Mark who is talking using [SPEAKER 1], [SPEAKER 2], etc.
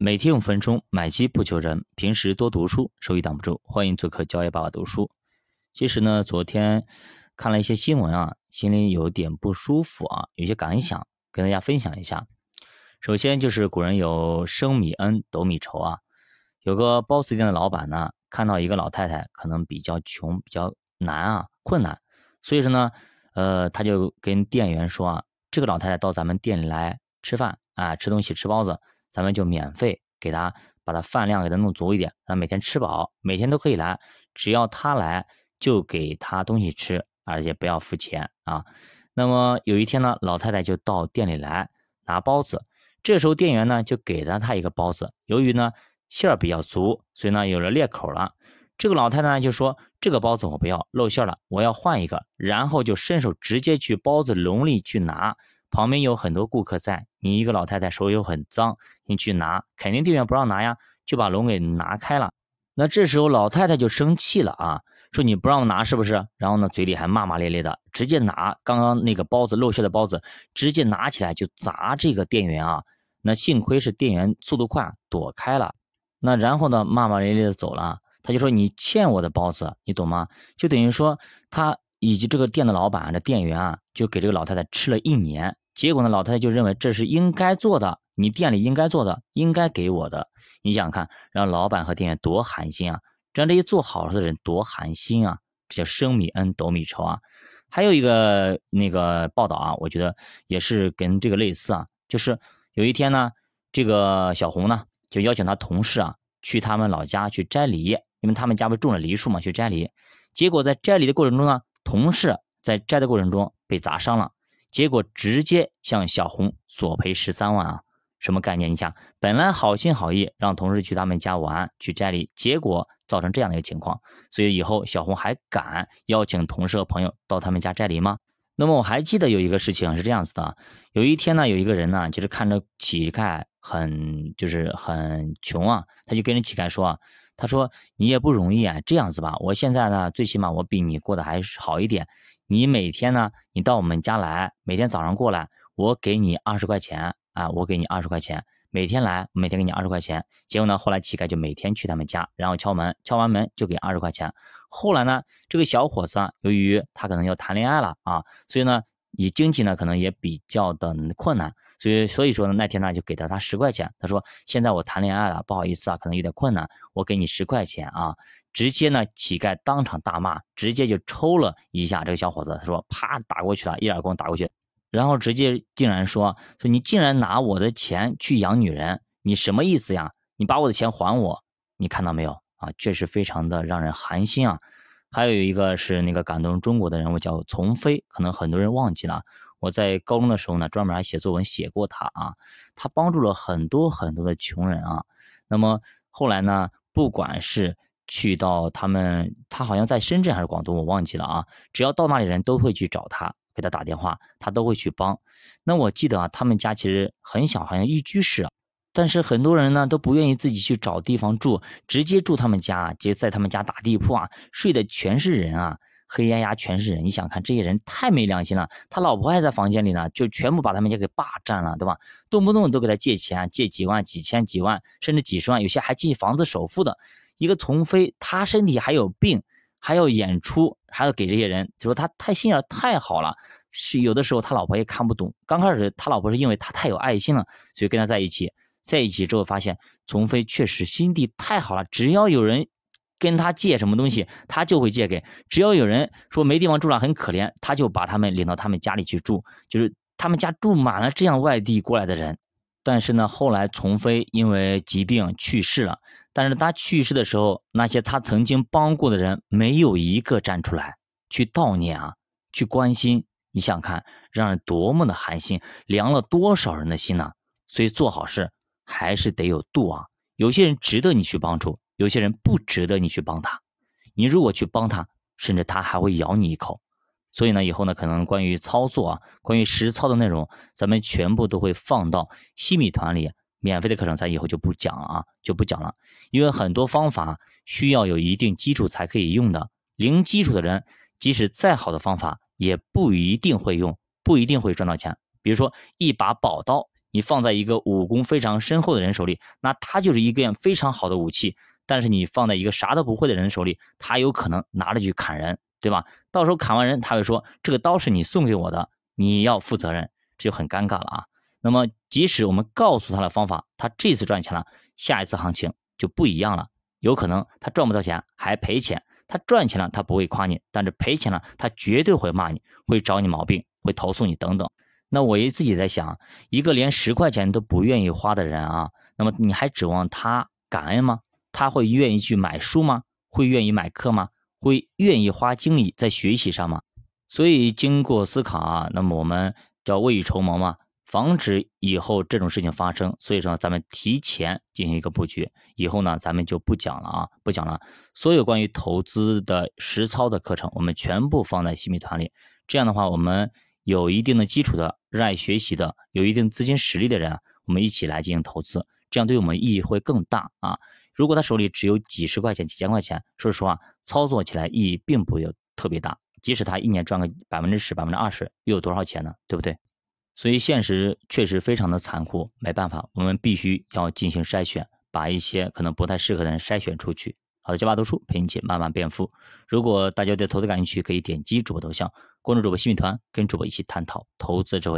[SPEAKER 1] 每天五分钟，买机不求人。平时多读书，收益挡不住。欢迎做客交易爸爸读书。其实呢，昨天看了一些新闻啊，心里有点不舒服啊，有些感想跟大家分享一下。首先就是古人有升米恩，斗米仇啊。有个包子店的老板呢，看到一个老太太可能比较穷，比较难啊，困难，所以说呢，呃，他就跟店员说啊，这个老太太到咱们店里来吃饭啊，吃东西，吃包子。咱们就免费给他把他饭量给他弄足一点，他每天吃饱，每天都可以来，只要他来就给他东西吃，而且不要付钱啊。那么有一天呢，老太太就到店里来拿包子，这时候店员呢就给了他一个包子，由于呢馅儿比较足，所以呢有了裂口了。这个老太太就说：“这个包子我不要，露馅了，我要换一个。”然后就伸手直接去包子笼里去拿。旁边有很多顾客在，你一个老太太手又很脏，你去拿，肯定店员不让拿呀，就把笼给拿开了。那这时候老太太就生气了啊，说你不让我拿是不是？然后呢，嘴里还骂骂咧咧的，直接拿刚刚那个包子漏馅的包子，直接拿起来就砸这个店员啊。那幸亏是店员速度快，躲开了。那然后呢，骂骂咧咧的走了。他就说你欠我的包子，你懂吗？就等于说他。以及这个店的老板、这店员啊，就给这个老太太吃了一年。结果呢，老太太就认为这是应该做的，你店里应该做的，应该给我的。你想想看，让老板和店员多寒心啊！让这些做好事的人多寒心啊！这叫升米恩，斗米仇啊！还有一个那个报道啊，我觉得也是跟这个类似啊，就是有一天呢，这个小红呢就邀请他同事啊去他们老家去摘梨，因为他们家不种了梨树嘛，去摘梨。结果在摘梨的过程中呢。同事在摘的过程中被砸伤了，结果直接向小红索赔十三万啊！什么概念？你想，本来好心好意让同事去他们家玩去摘梨，结果造成这样的一个情况，所以以后小红还敢邀请同事和朋友到他们家摘梨吗？那么我还记得有一个事情是这样子的，有一天呢，有一个人呢，就是看着乞丐很就是很穷啊，他就跟人乞丐说啊。他说：“你也不容易啊，这样子吧，我现在呢，最起码我比你过得还好一点。你每天呢，你到我们家来，每天早上过来，我给你二十块钱啊，我给你二十块钱，每天来，每天给你二十块钱。结果呢，后来乞丐就每天去他们家，然后敲门，敲完门就给二十块钱。后来呢，这个小伙子，由于他可能要谈恋爱了啊，所以呢，你经济呢可能也比较的困难。”所以，所以说呢，那天呢就给了他十块钱。他说：“现在我谈恋爱了，不好意思啊，可能有点困难，我给你十块钱啊。”直接呢，乞丐当场大骂，直接就抽了一下这个小伙子。他说：“啪，打过去了，一耳光打过去，然后直接竟然说说你竟然拿我的钱去养女人，你什么意思呀？你把我的钱还我！你看到没有啊？确实非常的让人寒心啊。还有一个是那个感动中国的人物叫丛飞，可能很多人忘记了。”我在高中的时候呢，专门还写作文写过他啊，他帮助了很多很多的穷人啊。那么后来呢，不管是去到他们，他好像在深圳还是广东，我忘记了啊。只要到那里人都会去找他，给他打电话，他都会去帮。那我记得啊，他们家其实很小，好像一居室，但是很多人呢都不愿意自己去找地方住，直接住他们家，就在他们家打地铺啊，睡的全是人啊。黑压压全是人，你想看这些人太没良心了。他老婆还在房间里呢，就全部把他们家给霸占了，对吧？动不动都给他借钱，借几万、几千、几万，甚至几十万，有些还借房子首付的。一个从飞，他身体还有病，还要演出，还要给这些人，就说他太心眼太好了。是有的时候他老婆也看不懂。刚开始他老婆是因为他太有爱心了，所以跟他在一起，在一起之后发现丛飞确实心地太好了，只要有人。跟他借什么东西，他就会借给。只要有人说没地方住了，很可怜，他就把他们领到他们家里去住。就是他们家住满了这样外地过来的人。但是呢，后来丛飞因为疾病去世了。但是他去世的时候，那些他曾经帮过的人，没有一个站出来去悼念啊，去关心。你想看，让人多么的寒心，凉了多少人的心呢？所以做好事还是得有度啊。有些人值得你去帮助。有些人不值得你去帮他，你如果去帮他，甚至他还会咬你一口。所以呢，以后呢，可能关于操作啊，关于实操的内容，咱们全部都会放到西米团里，免费的课程，咱以后就不讲了啊，就不讲了。因为很多方法需要有一定基础才可以用的，零基础的人，即使再好的方法，也不一定会用，不一定会赚到钱。比如说一把宝刀，你放在一个武功非常深厚的人手里，那他就是一件非常好的武器。但是你放在一个啥都不会的人手里，他有可能拿着去砍人，对吧？到时候砍完人，他会说这个刀是你送给我的，你要负责任，这就很尴尬了啊。那么即使我们告诉他的方法，他这次赚钱了，下一次行情就不一样了，有可能他赚不到钱还赔钱。他赚钱了，他不会夸你，但是赔钱了，他绝对会骂你，会找你毛病，会投诉你等等。那我也自己在想，一个连十块钱都不愿意花的人啊，那么你还指望他感恩吗？他会愿意去买书吗？会愿意买课吗？会愿意花精力在学习上吗？所以经过思考啊，那么我们叫未雨绸缪嘛，防止以后这种事情发生。所以说，咱们提前进行一个布局，以后呢，咱们就不讲了啊，不讲了。所有关于投资的实操的课程，我们全部放在新米团里。这样的话，我们有一定的基础的、热爱学习的、有一定资金实力的人，我们一起来进行投资，这样对我们意义会更大啊。如果他手里只有几十块钱、几千块钱，说实话，操作起来意义并不有特别大。即使他一年赚个百分之十、百分之二十，又有多少钱呢？对不对？所以现实确实非常的残酷，没办法，我们必须要进行筛选，把一些可能不太适合的人筛选出去。好的，教爸读书陪你一起慢慢变富。如果大家对投资感兴趣，可以点击主播头像，关注主播新米团，跟主播一起探讨投资智慧。